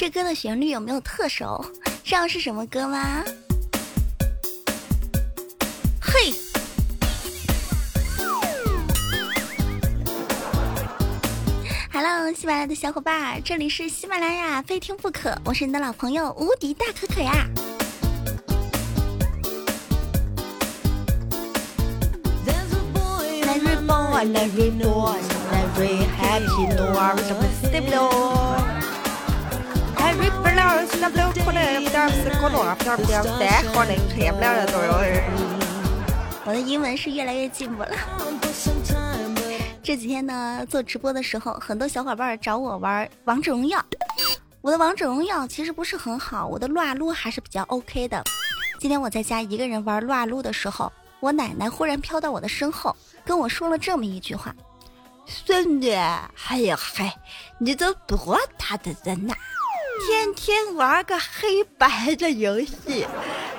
这歌的旋律有没有特熟？知道是什么歌吗？嘿喜马拉雅的小伙伴，这里是喜马拉雅非听不可，我是你的老朋友无敌大可可呀。我的英文是越来越进步了。这几天呢，做直播的时候，很多小伙伴找我玩王者荣耀。我的王者荣耀其实不是很好，我的撸啊撸还是比较 OK 的。今天我在家一个人玩撸啊撸的时候，我奶奶忽然飘到我的身后，跟我说了这么一句话：“孙女，哎呀嗨，你都多大的人呐？”天天玩个黑白的游戏，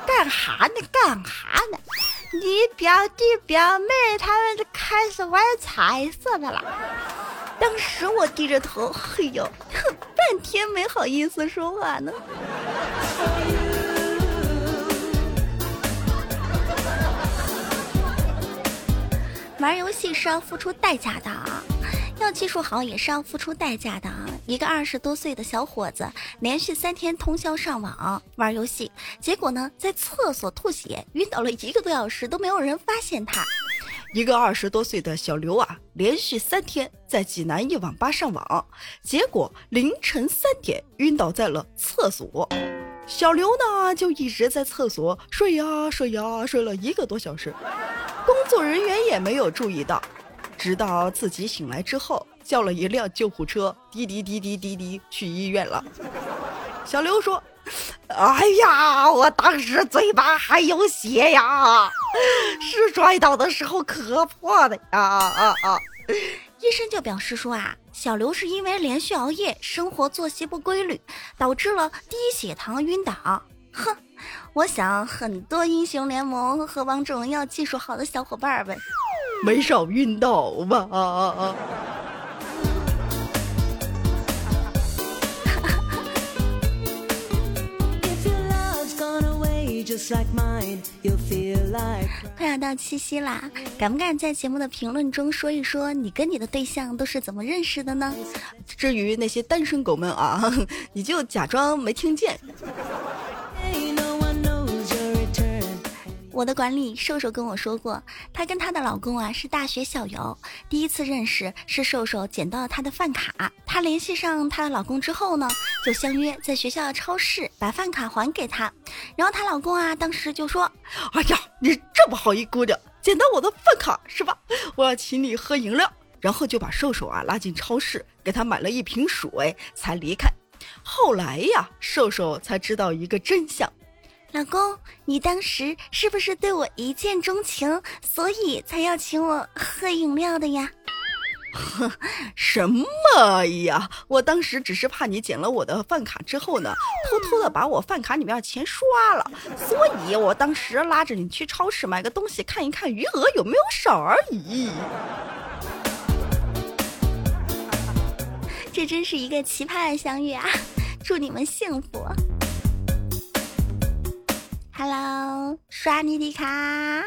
干哈呢？干哈呢？你表弟表妹他们就开始玩彩色的了。当时我低着头，嘿呦，半天没好意思说话呢。玩游戏是要付出代价的啊。要技术好也是要付出代价的啊！一个二十多岁的小伙子，连续三天通宵上网玩游戏，结果呢，在厕所吐血，晕倒了一个多小时都没有人发现他。一个二十多岁的小刘啊，连续三天在济南一网吧上网，结果凌晨三点晕倒在了厕所。小刘呢，就一直在厕所睡呀睡呀，睡了一个多小时，工作人员也没有注意到。直到自己醒来之后，叫了一辆救护车，滴滴滴滴滴滴去医院了。小刘说：“哎呀，我当时嘴巴还有血呀，是摔倒的时候磕破的呀啊啊！”医生就表示说啊，小刘是因为连续熬夜、生活作息不规律，导致了低血糖晕倒。哼，我想很多英雄联盟和王者荣耀技术好的小伙伴们。没少晕倒吧？啊啊啊！快要到七夕啦，敢不敢在节目的评论中说一说你跟你的对象都是怎么认识的呢？至于那些单身狗们啊，你就假装没听见。我的管理瘦瘦跟我说过，她跟她的老公啊是大学校友，第一次认识是瘦瘦捡到了她的饭卡，她联系上她的老公之后呢，就相约在学校的超市把饭卡还给她，然后她老公啊当时就说：“哎呀，你这么好一姑娘，捡到我的饭卡是吧？我要请你喝饮料。”然后就把瘦瘦啊拉进超市，给他买了一瓶水才离开。后来呀，瘦瘦才知道一个真相。老公，你当时是不是对我一见钟情，所以才要请我喝饮料的呀？什么呀？我当时只是怕你捡了我的饭卡之后呢，偷偷的把我饭卡里面的钱刷了，所以我当时拉着你去超市买个东西，看一看余额有没有少而已。这真是一个奇葩的相遇啊！祝你们幸福。Hello，刷你的卡，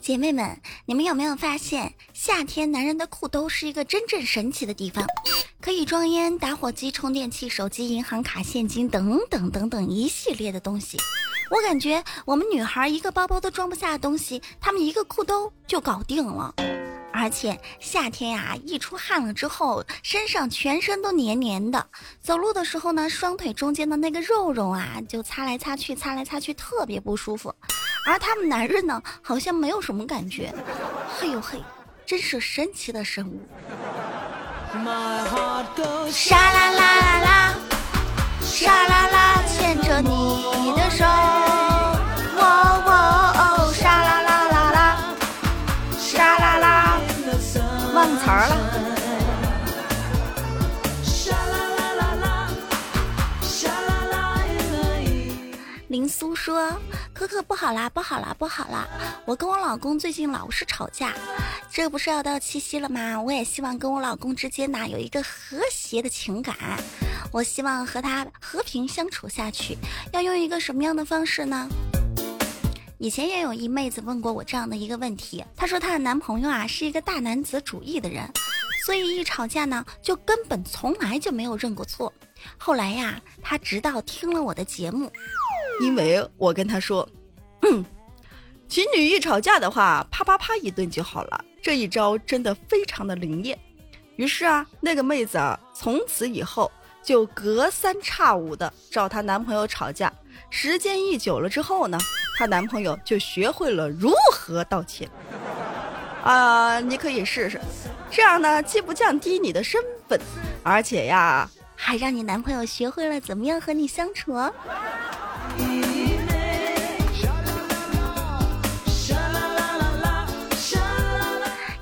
姐妹们，你们有没有发现，夏天男人的裤兜是一个真正神奇的地方，可以装烟、打火机、充电器、手机、银行卡、现金等等等等一系列的东西。我感觉我们女孩一个包包都装不下的东西，她们一个裤兜就搞定了。而且夏天呀，一出汗了之后，身上全身都黏黏的，走路的时候呢，双腿中间的那个肉肉啊，就擦来擦去，擦来擦去，特别不舒服。而他们男人呢，好像没有什么感觉。嘿呦嘿，真是神奇的生物。沙啦啦啦啦，沙啦说：“可可不好啦，不好啦，不好啦！我跟我老公最近老是吵架，这不是要到七夕了吗？我也希望跟我老公之间呢有一个和谐的情感，我希望和他和平相处下去，要用一个什么样的方式呢？以前也有一妹子问过我这样的一个问题，她说她的男朋友啊是一个大男子主义的人，所以一吵架呢就根本从来就没有认过错。后来呀，她直到听了我的节目。因为我跟他说，情侣一吵架的话，啪啪啪一顿就好了。这一招真的非常的灵验。于是啊，那个妹子啊，从此以后就隔三差五的找她男朋友吵架。时间一久了之后呢，她男朋友就学会了如何道歉。啊，你可以试试，这样呢，既不降低你的身份，而且呀，还让你男朋友学会了怎么样和你相处。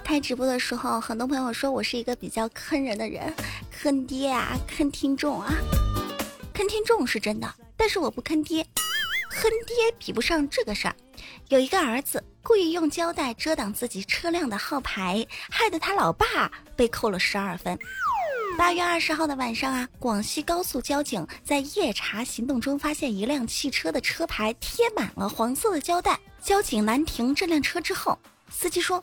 开直播的时候，很多朋友说我是一个比较坑人的人，坑爹啊，坑听众啊，坑听众是真的，但是我不坑爹，坑爹比不上这个事儿。有一个儿子故意用胶带遮挡自己车辆的号牌，害得他老爸被扣了十二分。八月二十号的晚上啊，广西高速交警在夜查行动中发现一辆汽车的车牌贴满了黄色的胶带，交警拦停这辆车之后，司机说。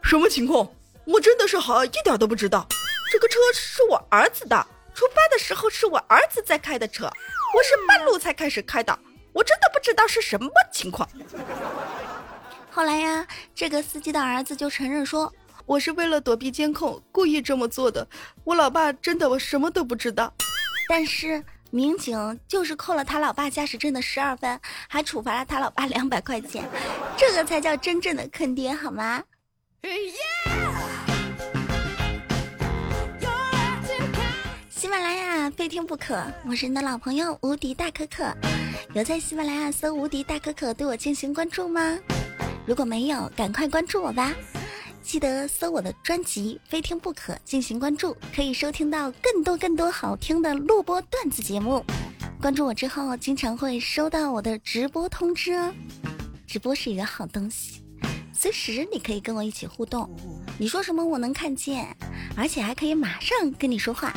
什么情况？我真的是好一点都不知道。这个车是我儿子的，出发的时候是我儿子在开的车，我是半路才开始开的，我真的不知道是什么情况。后来呀，这个司机的儿子就承认说，我是为了躲避监控故意这么做的。我老爸真的我什么都不知道。但是民警就是扣了他老爸驾驶证的十二分，还处罚了他老爸两百块钱，这个才叫真正的坑爹，好吗？喜马拉雅非听不可，我是你的老朋友无敌大可可。有在喜马拉雅搜“无敌大可可”对我进行关注吗？如果没有，赶快关注我吧！记得搜我的专辑《非听不可》进行关注，可以收听到更多更多好听的录播段子节目。关注我之后，经常会收到我的直播通知哦。直播是一个好东西。随时你可以跟我一起互动，你说什么我能看见，而且还可以马上跟你说话。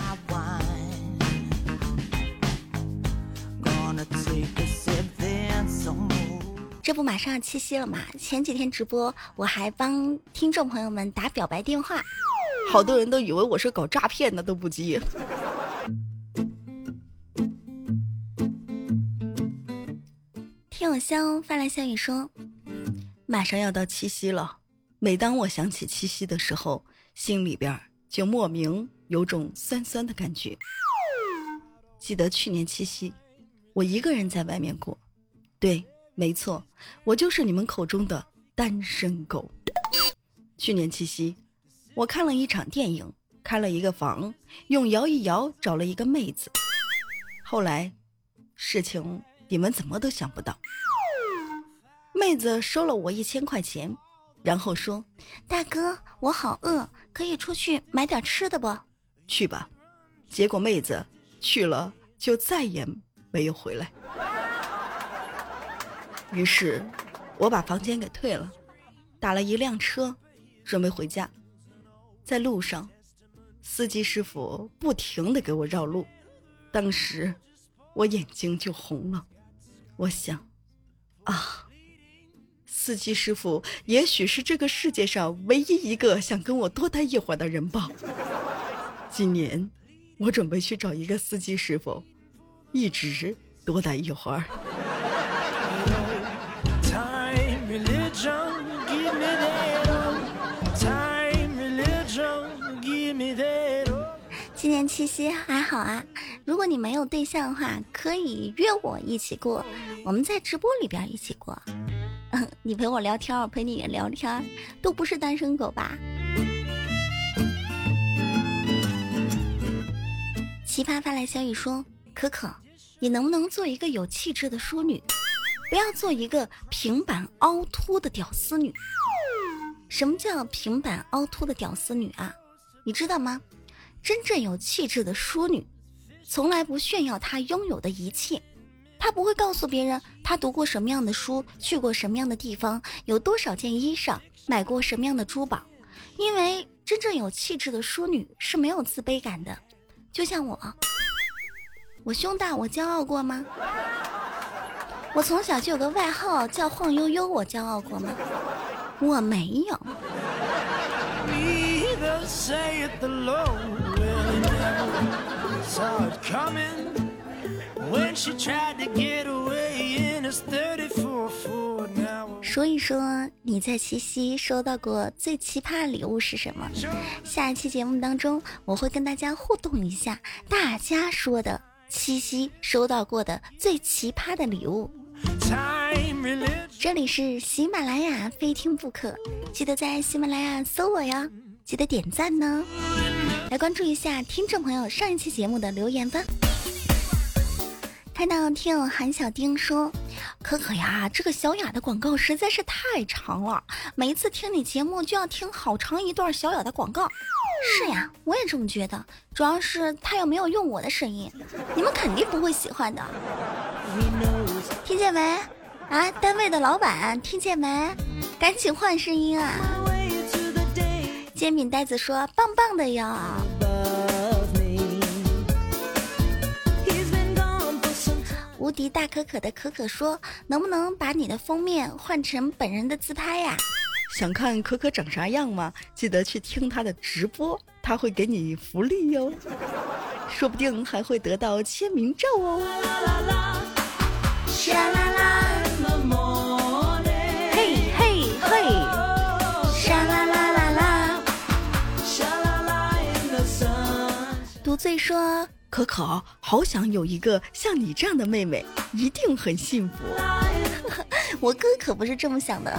这不马上要七夕了嘛？前几天直播我还帮听众朋友们打表白电话，好多人都以为我是搞诈骗的，都不接。听友香发来消息说。马上要到七夕了，每当我想起七夕的时候，心里边就莫名有种酸酸的感觉。记得去年七夕，我一个人在外面过，对，没错，我就是你们口中的单身狗。去年七夕，我看了一场电影，开了一个房，用摇一摇找了一个妹子。后来，事情你们怎么都想不到。妹子收了我一千块钱，然后说：“大哥，我好饿，可以出去买点吃的不？去吧。”结果妹子去了，就再也没有回来。于是，我把房间给退了，打了一辆车，准备回家。在路上，司机师傅不停的给我绕路，当时我眼睛就红了。我想，啊。司机师傅也许是这个世界上唯一一个想跟我多待一会儿的人吧。今年，我准备去找一个司机师傅，一直多待一会儿。今年七夕还好啊，如果你没有对象的话，可以约我一起过，我们在直播里边一起过。你陪我聊天，我陪你聊天，都不是单身狗吧？奇葩发来消息说：“可可，你能不能做一个有气质的淑女，不要做一个平板凹凸的屌丝女？什么叫平板凹凸的屌丝女啊？你知道吗？真正有气质的淑女，从来不炫耀她拥有的一切，她不会告诉别人她读过什么样的书，去过什么样的地方，有多少件衣裳，买过什么样的珠宝。因为真正有气质的淑女是没有自卑感的，就像我，我胸大，我骄傲过吗？我从小就有个外号叫晃悠悠，我骄傲过吗？我没有。说一说你在七夕收到过最奇葩的礼物是什么？下一期节目当中我会跟大家互动一下，大家说的七夕收到过的最奇葩的礼物。这里是喜马拉雅，非听不可，记得在喜马拉雅搜我呀，记得点赞呢，来关注一下听众朋友上一期节目的留言吧。看到听友韩小丁说：“可可呀，这个小雅的广告实在是太长了，每一次听你节目就要听好长一段小雅的广告。”是呀，我也这么觉得，主要是他又没有用我的声音，你们肯定不会喜欢的。听见没？啊，单位的老板，听见没？赶紧换声音啊！煎饼袋子说：“棒棒的哟。”无敌大可可的可可说：“能不能把你的封面换成本人的自拍呀？”想看可可长啥样吗？记得去听他的直播，他会给你福利哟，说不定还会得到签名照哦。啦啦，嘿说。可可，好想有一个像你这样的妹妹，一定很幸福。我哥可不是这么想的。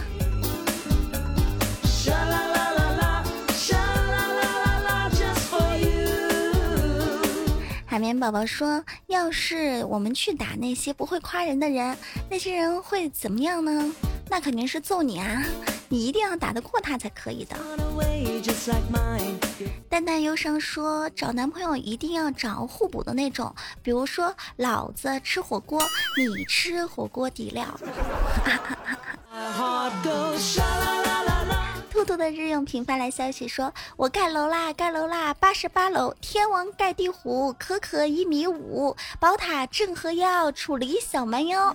海绵宝宝说：“要是我们去打那些不会夸人的人，那些人会怎么样呢？那肯定是揍你啊！你一定要打得过他才可以的。”淡淡忧伤说：“找男朋友一定要找互补的那种，比如说老子吃火锅，你吃火锅底料。”兔的日用品发来消息说：“我盖楼啦，盖楼啦，八十八楼，天王盖地虎，可可一米五，宝塔镇河妖，楚离小蛮腰。”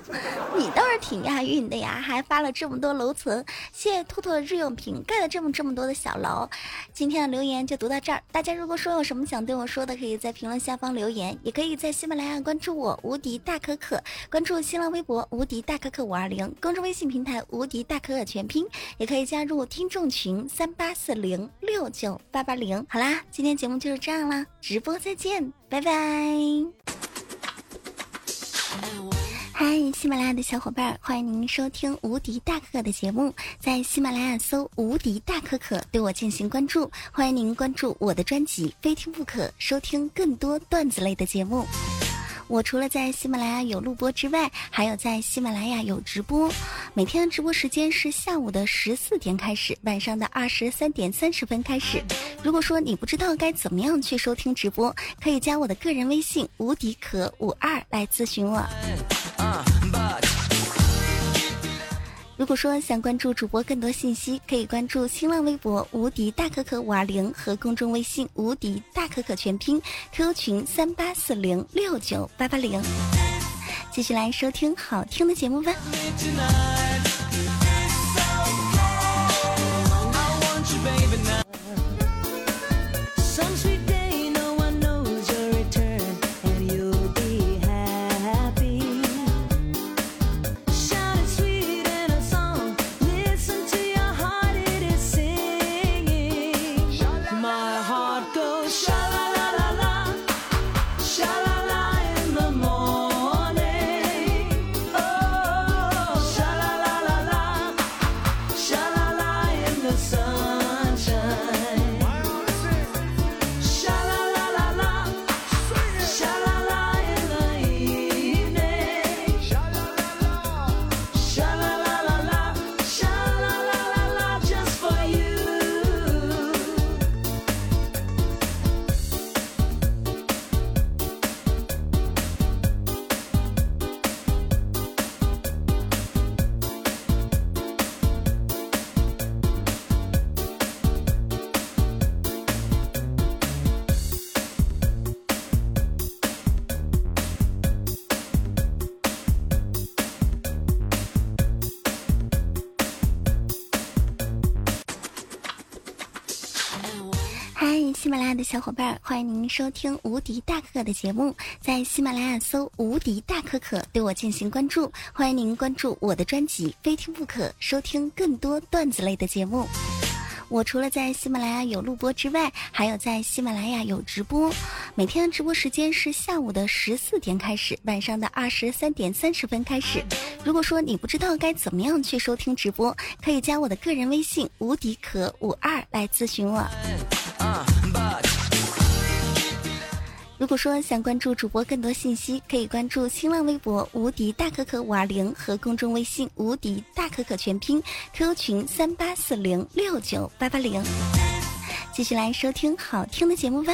你倒是挺押韵的呀，还发了这么多楼层，谢谢兔兔的日用品盖了这么这么多的小楼。今天的留言就读到这儿，大家如果说有什么想对我说的，可以在评论下方留言，也可以在喜马拉雅关注我无敌大可可，关注新浪微博无敌大可可五二零，公众微信平台无敌大可可全拼，也可以加入听众。群三八四零六九八八零，好啦，今天节目就是这样啦，直播再见，拜拜。嗨，喜马拉雅的小伙伴，欢迎您收听无敌大可可的节目，在喜马拉雅搜无敌大可可，对我进行关注，欢迎您关注我的专辑，非听不可，收听更多段子类的节目。我除了在喜马拉雅有录播之外，还有在喜马拉雅有直播。每天的直播时间是下午的十四点开始，晚上的二十三点三十分开始。如果说你不知道该怎么样去收听直播，可以加我的个人微信无敌可五二来咨询我。如果说想关注主播更多信息，可以关注新浪微博“无敌大可可五二零”和公众微信“无敌大可可全拼 ”，QQ 群三八四零六九八八零。继续来收听好听的节目吧。喜马拉雅的小伙伴，欢迎您收听无敌大可可的节目，在喜马拉雅搜“无敌大可可”对我进行关注，欢迎您关注我的专辑《非听不可》，收听更多段子类的节目。我除了在喜马拉雅有录播之外，还有在喜马拉雅有直播。每天的直播时间是下午的十四点开始，晚上的二十三点三十分开始。如果说你不知道该怎么样去收听直播，可以加我的个人微信“无敌可五二”来咨询我。如果说想关注主播更多信息，可以关注新浪微博“无敌大可可五二零”和公众微信“无敌大可可全拼 ”，QQ 群三八四零六九八八零。继续来收听好听的节目吧。